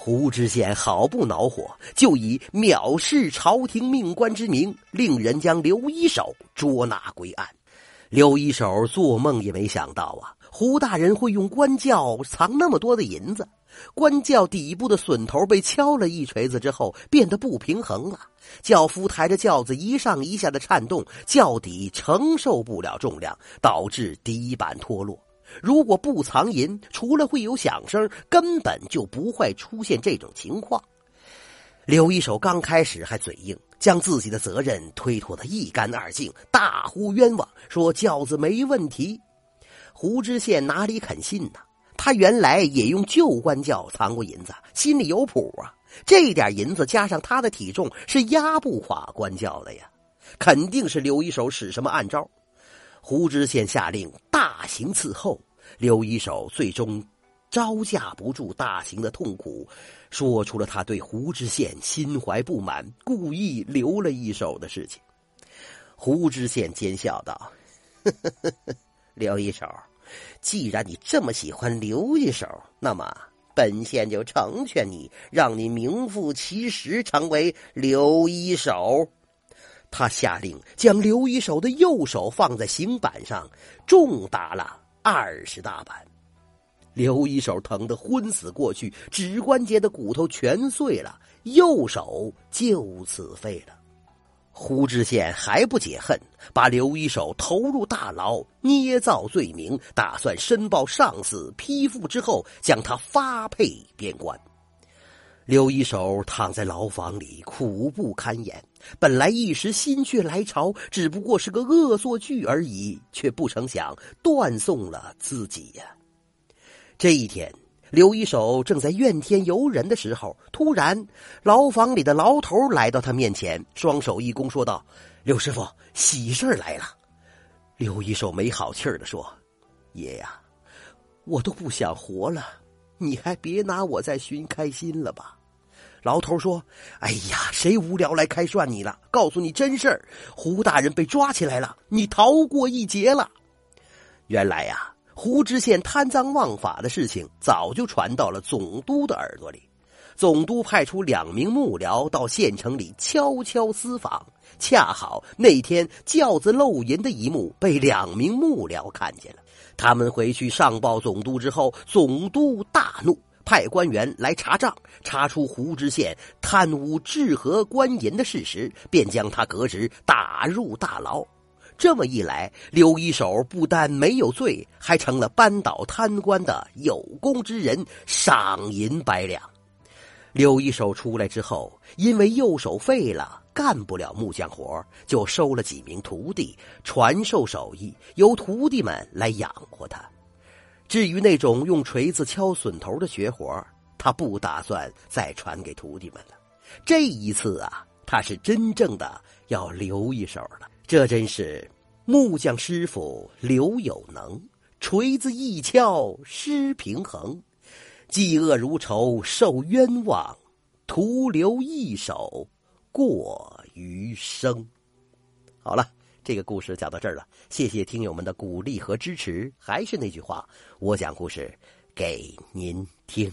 胡知县好不恼火，就以藐视朝廷命官之名，令人将刘一手捉拿归案。刘一手做梦也没想到啊，胡大人会用官轿藏那么多的银子。官轿底部的榫头被敲了一锤子之后，变得不平衡了。轿夫抬着轿子一上一下的颤动，轿底承受不了重量，导致底板脱落。如果不藏银，除了会有响声，根本就不会出现这种情况。刘一手刚开始还嘴硬，将自己的责任推脱得一干二净，大呼冤枉，说轿子没问题。胡知县哪里肯信呢？他原来也用旧官轿藏过银子，心里有谱啊。这点银子加上他的体重，是压不垮官轿的呀。肯定是刘一手使什么暗招。胡知县下令大大刑伺候。刘一手最终招架不住大刑的痛苦，说出了他对胡知县心怀不满，故意留了一手的事情。胡知县奸笑道：“ 刘一手。”既然你这么喜欢刘一手，那么本县就成全你，让你名副其实成为刘一手。他下令将刘一手的右手放在刑板上，重打了二十大板。刘一手疼得昏死过去，指关节的骨头全碎了，右手就此废了。胡知县还不解恨，把刘一手投入大牢，捏造罪名，打算申报上司批复之后，将他发配边关。刘一手躺在牢房里，苦不堪言。本来一时心血来潮，只不过是个恶作剧而已，却不成想断送了自己呀。这一天。刘一手正在怨天尤人的时候，突然，牢房里的牢头来到他面前，双手一躬，说道：“刘师傅，喜事来了。”刘一手没好气儿的说：“爷呀，我都不想活了，你还别拿我再寻开心了吧？”牢头说：“哎呀，谁无聊来开涮你了？告诉你真事儿，胡大人被抓起来了，你逃过一劫了。原来呀。”胡知县贪赃枉法的事情早就传到了总督的耳朵里，总督派出两名幕僚到县城里悄悄私访，恰好那天轿子漏银的一幕被两名幕僚看见了。他们回去上报总督之后，总督大怒，派官员来查账，查出胡知县贪污治河官银的事实，便将他革职，打入大牢。这么一来，刘一手不但没有罪，还成了扳倒贪官的有功之人，赏银百两。刘一手出来之后，因为右手废了，干不了木匠活，就收了几名徒弟，传授手艺，由徒弟们来养活他。至于那种用锤子敲榫头的绝活，他不打算再传给徒弟们了。这一次啊，他是真正的要留一手了。这真是木匠师傅刘有能，锤子一敲失平衡，嫉恶如仇受冤枉，徒留一手过余生。好了，这个故事讲到这儿了，谢谢听友们的鼓励和支持。还是那句话，我讲故事给您听。